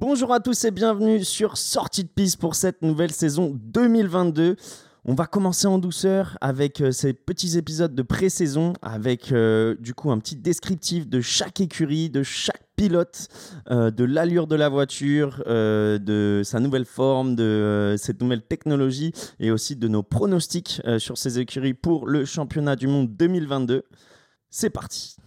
Bonjour à tous et bienvenue sur Sortie de piste pour cette nouvelle saison 2022. On va commencer en douceur avec euh, ces petits épisodes de pré-saison, avec euh, du coup un petit descriptif de chaque écurie, de chaque pilote, euh, de l'allure de la voiture, de sa nouvelle forme, de cette nouvelle technologie et aussi de nos pronostics sur ces écuries pour le championnat du monde 2022. C'est parti.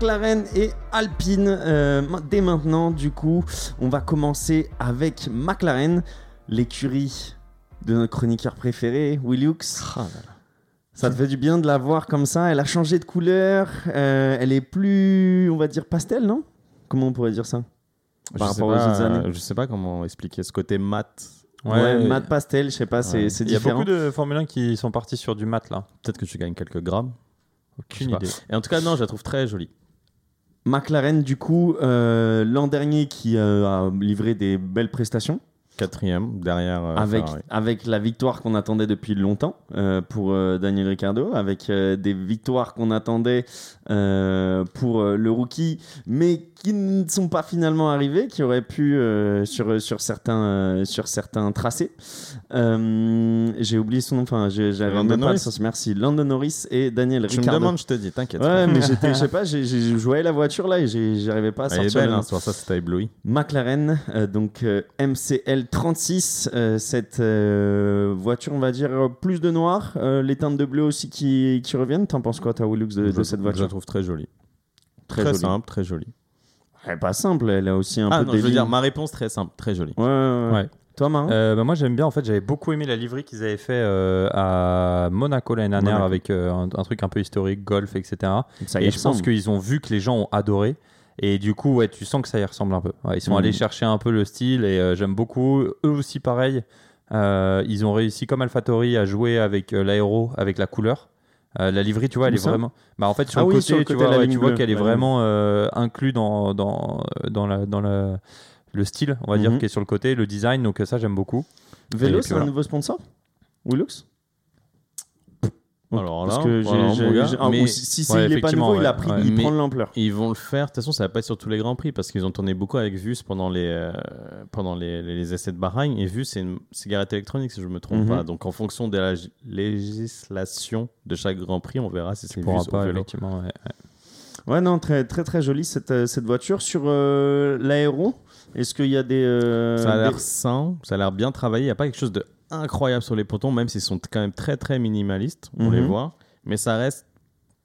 McLaren et Alpine. Euh, dès maintenant, du coup, on va commencer avec McLaren, l'écurie de notre chroniqueur préféré, Will Hughes. Ça te fait du bien de la voir comme ça? Elle a changé de couleur. euh, elle est plus, on va dire, pastel, non? Comment on pourrait dire ça? Je sais, rapport aux pas, autres années. je sais pas comment expliquer ce côté mat. Ouais, mat pastel, je sais pas, c'est Ouais. c'est Il y a différent. beaucoup de Formule 1 qui sont partis sur du mat là. Peut-être que tu gagnes quelques grammes. Aucune sais idée. Et en tout cas, non, je la trouve très jolie. McLaren, du coup, euh, l'an dernier, qui euh, a livré des belles prestations. Quatrième, derrière euh, avec, Ferrari. avec la victoire qu'on attendait depuis longtemps euh, pour euh, Daniel Ricciardo, avec des victoires qu'on attendait pour le rookie, mais qui ne sont pas finalement arrivées, qui auraient pu sur, sur, certains, sur certains tracés. J'ai oublié son nom, enfin, j'ai- j'avais même pas le Norris. sens. Merci. Lando Norris et Daniel Tu me Ricciardo. demandes, je te dis, t'inquiète. Ouais, mais je sais pas, j'ai, j'ai joué la voiture là et j'arrivais pas à Elle sortir. est belle, hein, ça t'a ébloui. McLaren, donc euh, MCL 36, euh, cette euh, voiture, on va dire plus de noir, euh, les teintes de bleu aussi qui, qui reviennent. T'en penses quoi, toi, Willux, de, de cette Je la voiture trouve très jolie. Très, Très, jolie. simple, très jolie. Elle est pas simple, elle a aussi un ah peu non, des je veux dire, ma réponse très simple, très jolie. Ouais, ouais, ouais. Ouais. Toi, Marin Euh, bah, moi j'aime bien en fait, j'avais beaucoup aimé la livrée qu'ils avaient fait euh, à Monaco l'année dernière Monaco. avec euh, un, un truc un peu historique, golf, etc. Ça y Et est, je pense qu'ils ont vu que les gens ont adoré. Et du coup, ouais, tu sens que ça y ressemble un peu. Ouais, ils sont Mhm. allés chercher un peu le style et euh, j'aime beaucoup. Eux aussi, pareil. Euh, ils ont réussi, comme AlphaTauri, à jouer avec euh, l'aéro, avec la couleur. La livrée, tu vois, elle est vraiment. Bah, en fait, sur Ah le oui, côté, sur le tu vois, ouais, qu'elle est vraiment inclus dans, dans, dans, la, dans la, le style, on va dire, Mhm. qui est sur le côté, le design. Donc, ça, j'aime beaucoup. Vélo, c'est un nouveau sponsor? Willux? Alors Parce là, que voilà, j'ai- mon gars, j'ai- ah, mais ou si, si, si Ouais, il est pas effectivement, nouveau, il a ouais, pris, ouais. il Mais- prend de l'ampleur. ils vont le faire. De toute façon, ça va pas être sur tous les grands prix parce qu'ils ont tourné beaucoup avec Vus pendant les euh, pendant les, les- les essais de Bahreïn. Et Vus, c'est une cigarette électronique si je me trompe Mhm. pas. Donc en fonction de la législation de chaque grand prix, on verra si c'est Vus pourras ou pas, vélo. effectivement. ouais, ouais. Ouais, non, très très très jolie cette, euh, cette voiture. Sur euh, l'aéro, est-ce qu'il y a des. euh, Ça a l'air des- sain, ça a l'air bien travaillé. Il n'y a pas quelque chose de incroyable sur les pontons, même s'ils sont quand même très très minimalistes, on Mhm. les voit. Mais ça reste,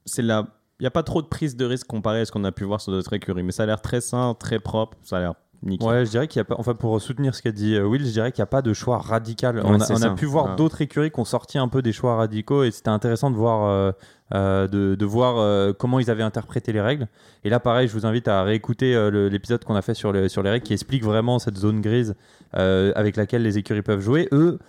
c'est la, il n'y a pas trop de prise de risque comparé à ce qu'on a pu voir sur d'autres écuries. Mais ça a l'air très sain, très propre, ça a l'air nickel. Ouais, je dirais qu'il y a pas. Enfin, pour soutenir ce qu'a dit euh, Will, je dirais qu'il n'y a pas de choix radical. Ouais, on a, on pu voir Ouais. d'autres écuries qui ont sorti un peu des choix radicaux et c'était intéressant de voir, euh, euh, de, de voir euh, comment ils avaient interprété les règles. Et là, pareil, je vous invite à réécouter euh, l'épisode qu'on a fait sur, le- sur les règles qui explique vraiment cette zone grise avec laquelle les écuries peuvent jouer. Eux,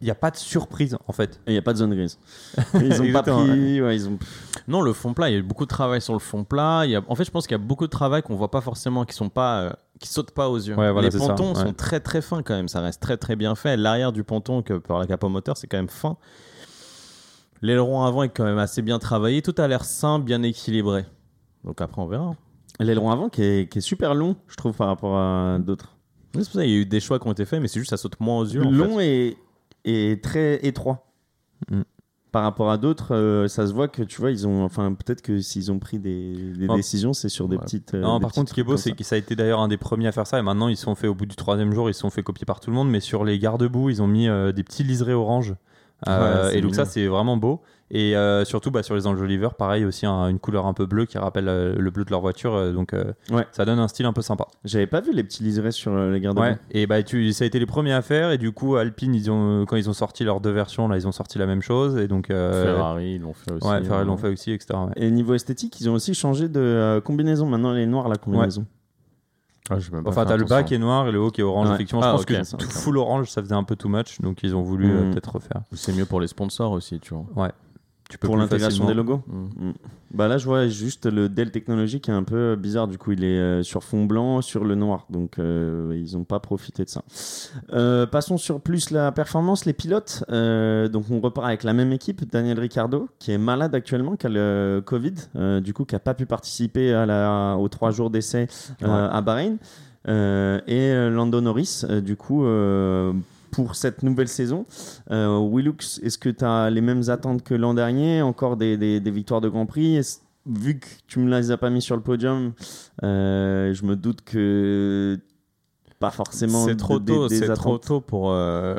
il n'y a pas de surprise en fait. Il n'y a pas de zone grise. Ils ont pas pris. ouais, ils ont... Non, le fond plat, il y a eu beaucoup de travail sur le fond plat. Il y a... En fait, je pense qu'il y a beaucoup de travail qu'on voit pas forcément, qui sont pas, euh, qui sautent pas aux yeux. Ouais, voilà, les ça, pontons ouais. sont très très fins quand même. Ça reste très très bien fait. L'arrière du ponton que par la capo moteur, c'est quand même fin. L'aileron avant est quand même assez bien travaillé. Tout a l'air sain, bien équilibré. Donc après, on verra. L'aileron avant qui est, qui est super long, je trouve, par rapport à d'autres. C'est pour ça qu'il y a eu des choix qui ont été faits, mais c'est juste ça saute moins aux yeux. en Long fait. et, et très étroit. Mm. Par rapport à d'autres, euh, ça se voit que tu vois, ils ont. Enfin, peut-être que s'ils ont pris des, décisions, c'est sur des Ouais. petites. euh, Non, des par contre, ce qui est beau, c'est que ça a été d'ailleurs un des premiers à faire ça. Et maintenant, ils sont fait au bout du troisième jour, ils se sont fait copier par tout le monde. Mais sur les garde-boue, ils ont mis euh, des petits liserés orange. Euh, Ouais, et donc, mignon. ça, c'est vraiment beau. Et euh, surtout, bah, sur les enjoliveurs, pareil, aussi un- une couleur un peu bleue qui rappelle euh, le bleu de leur voiture. euh, donc, euh, Ouais. ça donne un style un peu sympa. J'avais pas vu les petits liserés sur euh, les garde Ouais. Et bah, tu, ça a été les premiers à faire. Et du coup, Alpine, ils ont, quand ils ont sorti leurs deux versions, là, ils ont sorti la même chose. Et donc, euh, Ferrari, ils l'ont fait aussi. ouais, Ferrari hein. l'ont fait aussi, etc. ouais. Et niveau esthétique, ils ont aussi changé de euh, combinaison. Maintenant, elle est noire la combinaison. Ah, j'ai même pas Enfin, t'as le bas qui est noir et le haut qui est orange. Ouais. Effectivement, Ah, je pense ok. que tout full orange, ça faisait un peu too much. Donc, ils ont voulu euh, Mhm. peut-être refaire. C'est mieux pour les sponsors aussi, tu vois. Ouais. Tu peux Pour l'intégration des logos Mm. Bah là, je vois juste le Dell Technologies qui est un peu bizarre. Du coup, il est euh, sur fond blanc, sur le noir. Donc, euh, ils n'ont pas profité de ça. Euh, passons sur plus la performance, les pilotes. Donc, on repart avec la même équipe. Daniel Ricciardo, qui est malade actuellement, qui a le Covid, du coup, qui n'a pas pu participer à la, aux trois jours d'essai à Bahreïn. Euh, et Lando Norris, euh, du coup, euh, pour cette nouvelle saison. Euh, Willux, est-ce que tu as les mêmes attentes que l'an dernier? Encore des, des- des victoires de Grand Prix? Vu que tu me les as pas mis sur le podium, euh, je me doute que pas forcément C'est trop tôt, c'est trop tôt pour, euh,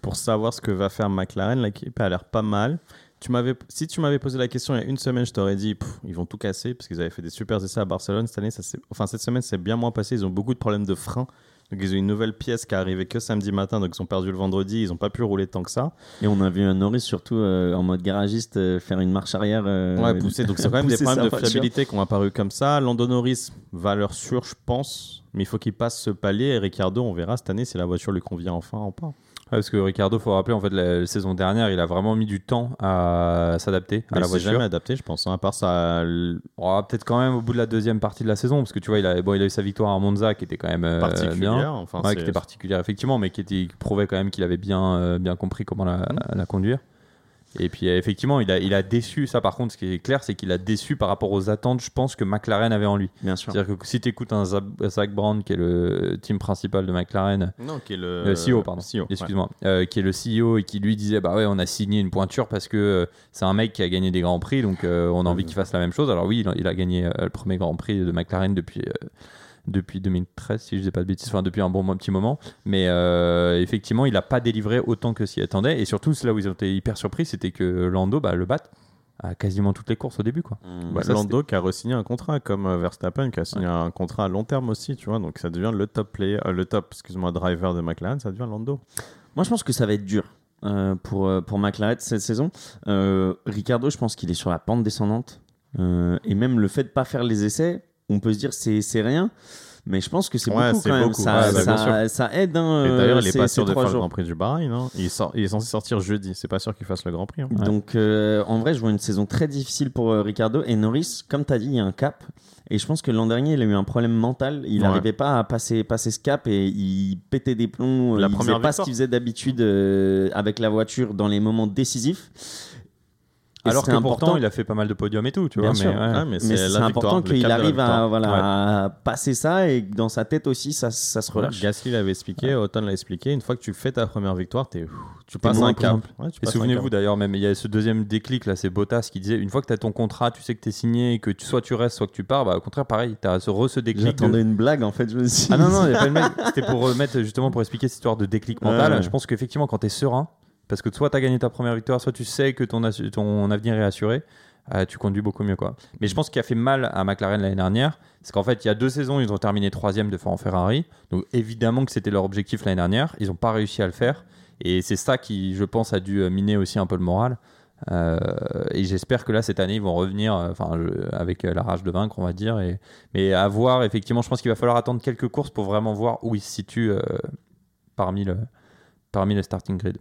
pour savoir ce que va faire McLaren. L'équipe a l'air pas mal. Tu m'avais, si tu m'avais posé la question il y a une semaine, je t'aurais dit pff, ils vont tout casser parce qu'ils avaient fait des super essais à Barcelone cette année. Ça enfin cette semaine, c'est bien moins passé. Ils ont beaucoup de problèmes de frein. Donc ils ont une nouvelle pièce qui est arrivée que samedi matin, donc ils ont perdu le vendredi. Ils n'ont pas pu rouler tant que ça. Et on a vu un Norris surtout euh, en mode garagiste euh, faire une marche arrière. euh, Ouais, poussé. Donc c'est quand même des pousser problèmes de fiabilité qui ont apparu comme ça. Lando Norris, valeur sûre, je pense. Mais il faut qu'il passe ce palier. Et Ricardo, on verra cette année si la voiture lui convient enfin ou pas. Ouais, parce que Ricardo, faut rappeler, en fait, la, la saison dernière, il a vraiment mis du temps à s'adapter à la il voiture. jamais adapté, je pense. hein, à part ça, Oh, Peut-être quand même au bout de la deuxième partie de la saison, parce que tu vois, il a, bon, il a eu sa victoire à Monza qui était quand même euh, particulière. bien. Enfin, Ouais, qui était particulière effectivement, mais qui, était, qui prouvait quand même qu'il avait bien, euh, bien compris comment la, Mm. la conduire. Et puis euh, effectivement, il a, il a déçu. Ça, par contre, ce qui est clair, c'est qu'il a déçu par rapport aux attentes, je pense, que McLaren avait en lui. Bien sûr. C'est-à-dire que si tu écoutes un Zach Brown, qui est le team principal de McLaren, Non, qui est le, le CEO, pardon. CEO, ouais. excuse-moi, euh, qui est le CEO et qui lui disait bah ouais, on a signé une pointure parce que euh, c'est un mec qui a gagné des grands prix, donc euh, on a envie qu'il fasse la même chose. Alors oui, il a, il a gagné euh, le premier grand prix de McLaren depuis. Depuis 2013, si je dis pas de bêtises, enfin depuis un bon petit moment, mais euh, effectivement, il n'a pas délivré autant que s'y attendait, et surtout, c'est là où ils ont été hyper surpris, c'était que Lando bah, le bat à quasiment toutes les courses au début, quoi. Mmh. Bah, Ça, Lando qui a re-signé un contrat comme euh, Verstappen qui a signé un contrat à long terme aussi, tu vois. Donc ça devient le top player, euh, le top, excuse-moi, driver de McLaren, ça devient Lando. Moi, je pense que ça va être dur euh, pour, pour McLaren cette saison. Euh, Ricardo, je pense qu'il est sur la pente descendante. Euh, et même le fait de pas faire les essais, on peut se dire c'est c'est rien. Mais je pense que c'est Ouais, beaucoup même. Ça, Ouais, bah, ça- aide. hein, Et d'ailleurs, il euh, est pas sûr de faire le. Grand Prix du Bahreïn. hein. Il, sort, il est censé sortir jeudi. C'est pas sûr qu'il fasse le Grand Prix. hein. Donc, euh, en vrai, je vois une saison très difficile pour euh, Ricardo. Et Norris, comme tu as dit, il y a un cap. Et je pense que l'an dernier, il a eu un problème mental. Il n'arrivait pas à passer, passer ce cap et il pétait des plombs. La il première faisait pas ce qu'il faisait d'habitude euh, avec la voiture dans les moments décisifs. Et Alors c'est que important- pourtant, il a fait pas mal de podiums et tout, tu Bien vois. sûr. mais, ouais. Ouais, mais mais c'est important qu'il arrive à, voilà, à passer ça et que dans sa tête aussi, ça, ça se relâche. Gasly l'avait expliqué, Auton l'a expliqué. Une fois que tu fais ta première victoire, t'es- tu passes un cap. Et souvenez-vous cap. d'ailleurs, même il y a ce deuxième déclic là, c'est Bottas qui disait une fois que tu as ton contrat, tu sais que tu es signé, et que tu, soit tu restes, soit que tu pars, bah, au contraire, pareil, tu as ce, re ce déclic. de- J'attendais une blague en fait. Je me suis Ah non, non, dit. il y a pas de mec. C'était pour remettre justement pour expliquer cette histoire de déclic mental. Je pense qu'effectivement, quand tu es serein, parce que soit tu as gagné ta première victoire, soit tu sais que ton, avenir est assuré, euh, tu conduis beaucoup mieux. quoi. Mais je pense qu'il a fait mal à McLaren l'année dernière, c'est qu'en fait, il y a deux saisons, ils ont terminé troisième devant Ferrari. Donc évidemment que c'était leur objectif l'année dernière. Ils n'ont pas réussi à le faire. Et c'est ça qui, je pense, a dû euh, miner aussi un peu le moral. Euh, et j'espère que là, cette année, ils vont revenir enfin, avec la rage de vaincre, on va dire. Et, mais à voir, effectivement, je pense qu'il va falloir attendre quelques courses pour vraiment voir où ils se situent parmi, le, parmi le starting grid.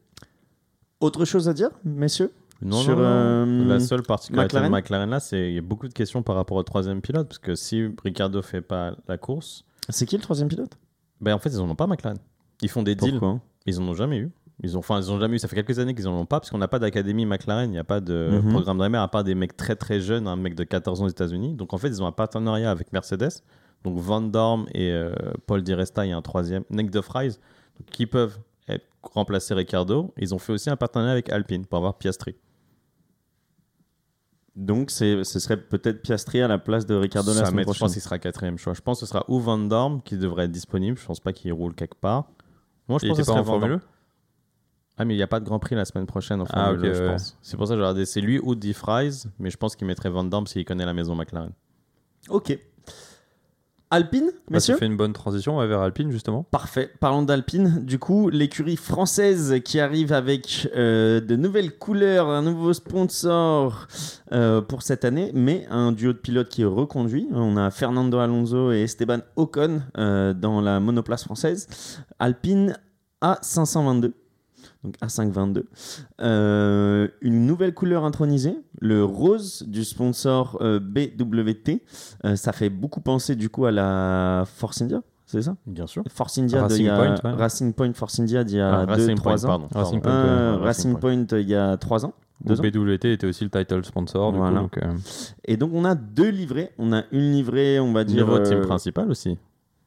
Autre chose à dire, messieurs? Non, Sur, non, non. euh, La seule particularité McLaren de McLaren? Là, c'est qu'il y a beaucoup de questions par rapport au troisième pilote. Parce que si Ricardo fait pas la course, C'est qui le troisième pilote? ben en fait, ils en ont pas McLaren. Ils font des deals. Ils en ont jamais eu. Ils ont, enfin, ils ont jamais eu. Ça fait quelques années qu'ils en ont pas parce qu'on n'a pas d'académie McLaren. Il n'y a pas de Mhm. programme de à part des mecs très très jeunes, un mec de 14 ans aux États-Unis. Donc en fait, ils ont un partenariat avec Mercedes. Donc Van Dorn et euh, Paul Di Resta, il y a un troisième, Nick de donc, qui peuvent remplacer Ricardo. Ils ont fait aussi un partenariat avec Alpine pour avoir Piastri. Donc ce serait peut-être Piastri à la place de Ricardo la semaine met- je prochaine. pense qu'il sera quatrième choix. Je pense que ce sera ou Van Dorn qui devrait être disponible. Je pense pas qu'il roule quelque part. Moi, je Il pense que ce serait. Formule 1 Ah, mais il n'y a pas de Grand Prix la semaine prochaine en Ah, Formule ok, 1, je ouais. pense. C'est pour ça que j'ai regardé. C'est lui ou Di Fries, mais je pense qu'il mettrait Van Dorn s'il connaît la maison McLaren. Ok. Alpine, Bah, messieurs Ça fait une bonne transition ouais, vers Alpine, justement. Parfait. Parlons d'Alpine. Du coup, l'écurie française qui arrive avec euh, de nouvelles couleurs, un nouveau sponsor euh, pour cette année, mais un duo de pilotes qui est reconduit. On a Fernando Alonso et Esteban Ocon euh, dans la monoplace française. Alpine A522. Donc A522. Euh, une nouvelle couleur intronisée, le rose du sponsor euh, BWT. Euh, ça fait beaucoup penser du coup à la Force India, c'est ça? Bien sûr. Force India, de- Racing a- Point, ouais. Racing Point Force India d'il y Ah, a Racing 2-3 Point, ans. pardon. Racing. Point, Euh, Racing Point il y a 3 ans. Deux. BWT était aussi le title sponsor. Du Voilà. coup, donc, euh, Et donc on a deux livrées. On a une livrée, on va dire. Niveau team euh, principal aussi.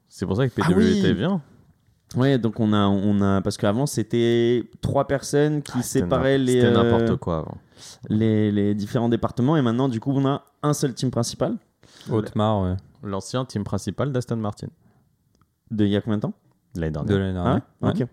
C'est pour ça que Ah PWT oui. vient. Ouais, donc on a, on a, parce qu'avant c'était trois personnes qui Ah, séparaient les, C'était euh, n'importe quoi avant. les, les différents départements, et maintenant du coup on a un seul team principal. Haute-Mar, ouais, L'ancien team principal d'Aston Martin. De il y a combien de temps? L'année de dernière. l'année Ah dernière. ouais Ok.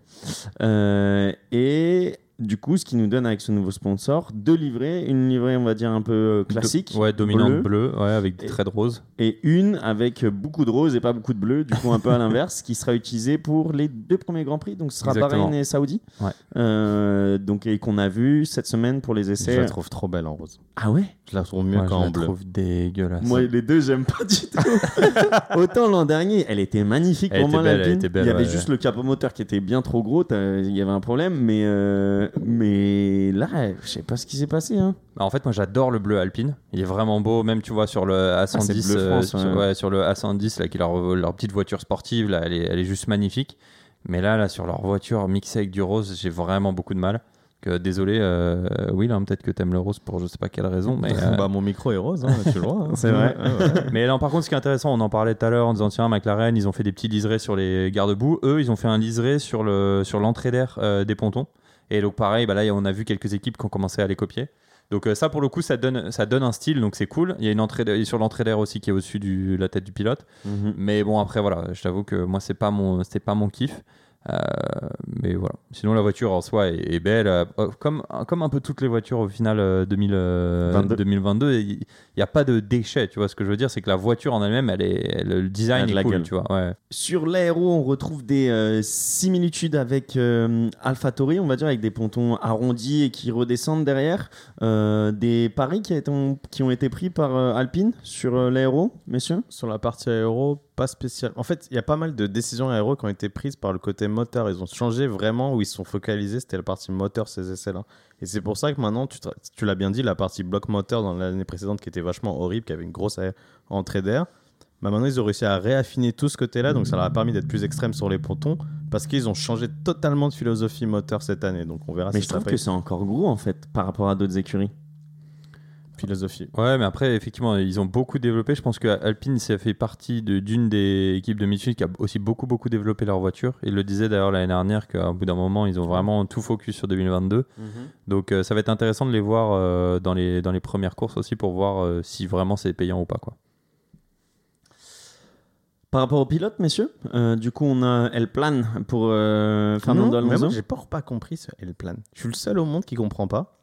Euh, et du coup, ce qui nous donne avec ce nouveau sponsor deux livrées, une livrée on va dire un peu euh, classique, Ouais, dominante bleu, bleu, ouais, avec des Et- traits de rose. et une avec beaucoup de rose et pas beaucoup de bleu, du coup un peu à l'inverse, qui sera utilisée pour les deux premiers grands prix, donc ce sera Exactement. Bahreïn et Saoudi, Ouais. Euh, donc et qu'on a vu cette semaine pour les Je essais. la trouve trop belle en rose. Ah ouais? Je la trouve mieux Ouais, je qu'en la bleu. trouve dégueulasse. Moi, les deux, j'aime pas du tout. Autant l'an dernier, elle était magnifique Elle pour était moi, belle, était belle, Il y avait ouais, juste le capot moteur qui était bien trop gros, il y avait un problème, mais, euh, mais là, je sais pas ce qui s'est passé. Hein. Bah, en fait, moi j'adore le bleu alpine. Il est vraiment beau, même tu vois sur le A110, Ah, le euh, France, sur, ouais. ouais, sur le A110 là, qui leur, leur petite voiture sportive, là, elle est, elle est juste magnifique. Mais là, là, sur leur voiture mixée avec du rose, j'ai vraiment beaucoup de mal. Que, désolé, euh, Will, hein, peut-être que t'aimes le rose pour je sais pas quelle raison, mais euh, bah, mon micro est rose, hein, tu le vois. hein. C'est vrai. Ouais, ouais. Mais non, par contre, ce qui est intéressant, on en parlait tout à l'heure en disant tiens, McLaren, ils ont fait des petits liserés sur les garde-boue. Eux, ils ont fait un liseré sur le sur l'entrée d'air euh, des pontons. Et donc pareil, bah là, on a vu quelques équipes qui ont commencé à les copier. Donc euh, ça, pour le coup, ça donne ça donne un style, donc c'est cool. Il y a une entrée sur l'entrée d'air aussi qui est au-dessus de la tête du pilote. Mais bon, après voilà, je t'avoue que moi, c'est pas mon c'était pas mon kiff. Euh, mais voilà. Sinon, la voiture en soi est, est belle, euh, comme comme un peu toutes les voitures au final euh, 2000, euh, 22. 2022. Il n'y a pas de déchets, tu vois. Ce que je veux dire, c'est que la voiture en elle-même, elle est, elle- le Elle design de est la cool, gueule. tu vois. Ouais. Sur l'aéro, on retrouve des euh, similitudes avec euh, AlphaTauri, on va dire, avec des pontons arrondis et qui redescendent derrière. Euh, des paris qui, a été- qui ont été pris par euh, Alpine sur euh, l'aéro, messieurs? Sur la partie aéro, pas spécial. En fait, il y a pas mal de décisions aéro qui ont été prises par le côté moteur. Ils ont changé vraiment où ils se sont focalisés. C'était la partie moteur, ces essais-là. Et c'est pour ça que maintenant, tu, l'as bien dit, la partie bloc moteur dans l'année précédente qui était vachement horrible, qui avait une grosse entrée d'air. Bah maintenant, ils ont réussi à réaffiner tout ce côté-là. Donc, ça leur a permis d'être plus extrême sur les pontons parce qu'ils ont changé totalement de philosophie moteur cette année. Donc, on verra Mais si je ça trouve que c'est encore gros, en fait, par rapport à d'autres écuries. Philosophie. Ouais, mais après, effectivement, ils ont beaucoup développé. Je pense que Alpine, ça fait partie de- d'une des équipes de Michelin qui a aussi beaucoup, beaucoup développé leur voiture. Ils le disaient d'ailleurs l'année dernière qu'à bout d'un moment, ils ont vraiment tout focus sur 2022. Donc, euh, ça va être intéressant de les voir euh, dans, les, dans les premières courses aussi pour voir euh, si vraiment c'est payant ou pas. Quoi. Par rapport au pilote, messieurs, euh, du coup, on a El Plan pour euh, Fernando Non, mais Alonso. moi, j'ai pas, pas compris ce Elle plane. Je suis le seul au monde qui comprend pas.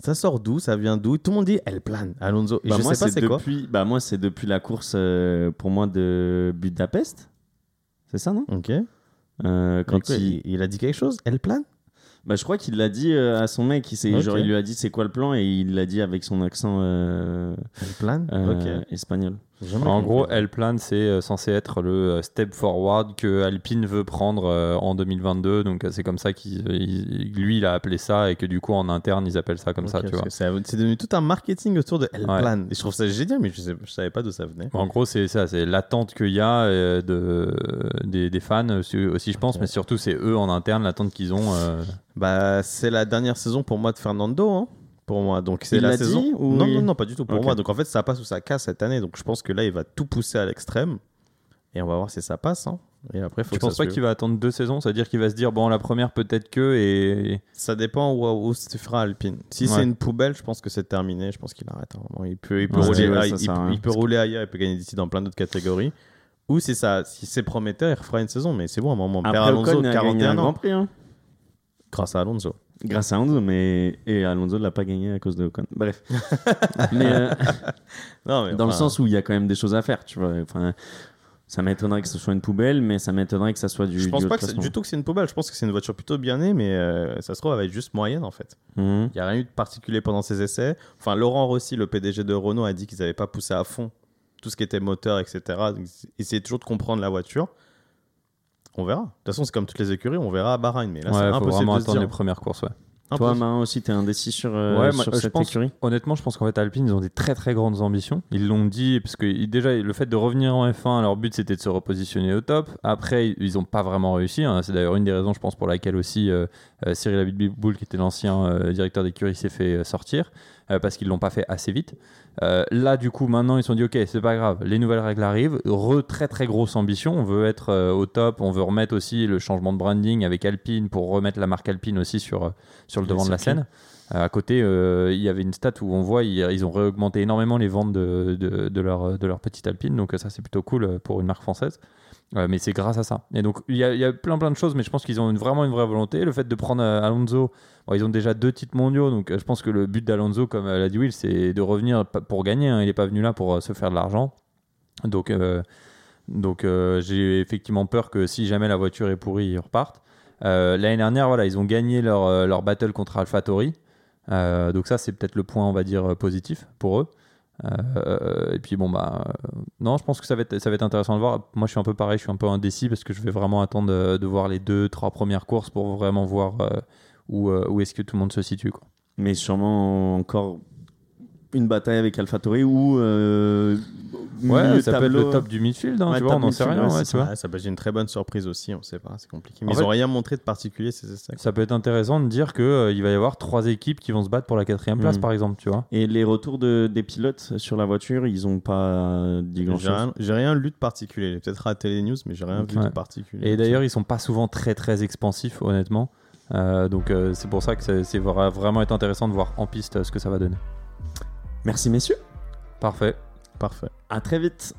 Ça sort d'où? Ça vient d'où? Tout le monde dit Elle plane, Alonso. Et Bah, je moi, sais pas c'est quoi. depuis, bah, moi, c'est depuis la course, euh, pour moi, de Budapest. C'est ça, non? Ok. Euh, Quand il... a dit quelque chose? Elle plane? Bah, je crois qu'il l'a dit euh, à son mec. Il, genre, lui a dit c'est quoi le plan? Et il l'a dit avec son accent Elle plane? euh, Ok. espagnol. En gros, L-Plan, c'est euh, censé être le euh, step forward que Alpine veut prendre euh, en 2022. Donc, c'est comme ça qu'il il- lui, il a appelé ça et que du coup, en interne, ils appellent ça comme ça, tu vois. C'est devenu tout un marketing autour de Ouais. plane. Et je trouve ça génial, mais je, sais, je savais pas d'où ça venait. En gros, c'est ça, c'est l'attente qu'il y a de, des, des fans aussi, je pense, mais surtout, c'est eux en interne, l'attente qu'ils ont. euh, Bah, c'est la dernière saison pour moi de Fernando. Hein, pour moi. Donc, c'est la saison. dit ou non, non, non, pas du tout. Pour moi. Donc, en fait, ça passe ou ça casse cette année. Donc, je pense que là, il va tout pousser à l'extrême. Et on va voir si ça passe. hein. Et après, faut Je que pense ça pas qu'il va attendre deux saisons, c'est-à-dire qu'il va se dire, bon, la première peut-être que, et. Ça dépend où, où se fera Alpine. Si Ouais. c'est une poubelle, je pense que c'est terminé. Je pense qu'il arrête. un moment. Il peut, il peut, Ouais, rouler, ouais, ça il, il- sert à rien. il peut rouler ailleurs, il peut gagner d'ici dans plein d'autres catégories. Ou si, ça, si c'est prometteur, il refera une saison. Mais c'est bon, à un moment. Père Après, Alonso, Ocon a gagné 41 un grand ans. prix. hein. Grâce à Alonso. Grâce à Alonso, mais et Alonso ne l'a pas gagné à cause de Ocon. Bref. mais euh, Non, mais dans le sens où il y a quand même des choses à faire, tu vois. Enfin, ça m'étonnerait que ce soit une poubelle, mais ça m'étonnerait que ça soit du. Je pense du pas que du tout que c'est une poubelle. Je pense que c'est une voiture plutôt bien née, mais euh, ça se trouve, elle va être juste moyenne en fait. Mhm. Il n'y a rien eu de particulier pendant ces essais. Enfin, Laurent Rossi, le PDG de Renault, a dit qu'ils n'avaient pas poussé à fond tout ce qui était moteur, etc. Donc, ils essayaient toujours de comprendre la voiture. On verra. De toute façon, c'est comme toutes les écuries, on verra à Bahreïn. Mais là, c'est faut impossible vraiment de se attendre dire. les premières courses. Ouais. Toi. Marin aussi, t'es indécis sur, euh, Ouais, moi, sur je cette pense- écurie Honnêtement, je pense qu'en fait, Alpine, ils ont des très très grandes ambitions. Ils l'ont dit, parce que déjà, le fait de revenir en F1, leur but c'était de se repositionner au top. Après, ils n'ont pas vraiment réussi. hein. C'est d'ailleurs une des raisons, je pense, pour laquelle aussi euh, Cyril Abitboul, qui était l'ancien euh, directeur d'écurie, s'est fait euh, sortir, euh, parce qu'ils l'ont pas fait assez vite. Euh, là, du coup, maintenant, ils se sont dit, ok, c'est pas grave, les nouvelles règles arrivent. Re, très très grosse ambition. On veut être euh, au top. On veut remettre aussi le changement de branding avec Alpine pour remettre la marque Alpine aussi sur, euh, sur le devant de la scène. Euh, à côté, euh, il y avait une stat où on voit ils, ils ont réaugmenté énormément les ventes de, de, de leur, de leur petite Alpine, donc euh, ça c'est plutôt cool euh, pour une marque française. Mais c'est grâce à ça. Et donc il y a, plein plein de choses, mais je pense qu'ils ont vraiment une vraie volonté. Le fait de prendre euh, Alonso, ils ont déjà deux titres mondiaux, donc euh, je pense que le but d'Alonso, comme euh, l'a dit Will, c'est de revenir pour gagner. hein. Il n'est pas venu là pour se faire de l'argent. Donc, donc j'ai effectivement peur que si jamais la voiture est pourrie, ils repartent. L'année dernière, voilà, ils ont gagné leur, leur battle contre AlphaTauri. Donc ça, c'est peut-être le point, on va dire, positif pour eux. Euh, et puis bon, bah, euh, non, je pense que ça va, être, ça va être intéressant de voir. Moi, je suis un peu pareil, je suis un peu indécis parce que je vais vraiment attendre de, voir les deux, trois premières courses pour vraiment voir euh, où, où est-ce que tout le monde se situe. Quoi. Mais sûrement encore une bataille avec AlphaTauri ou euh, Ouais, ça peut être le tableau. top du midfield, hein, Ouais, tu vois, on n'en sait rien, ouais, ouais, c'est tu vois. Ouais, ça peut être une très bonne surprise aussi, on sait pas, c'est compliqué. Mais En ils fait- ont rien montré de particulier, ces essais. Ça peut être intéressant de dire qu'il va y avoir trois équipes qui vont se battre pour la quatrième place, Mhm. par exemple, tu vois. Et les retours de, des pilotes sur la voiture, ils ont pas dit grand J'ai chose. rien, j'ai rien lu de particulier. J'ai peut-être raté les news, mais j'ai rien vu de particulier. Et d'ailleurs, ils sont pas souvent très très expansifs, honnêtement. Euh, donc euh, c'est pour ça que c'est c'est va vraiment être intéressant de voir en piste euh, ce que ça va donner. Merci messieurs. Parfait. Parfait. À très vite.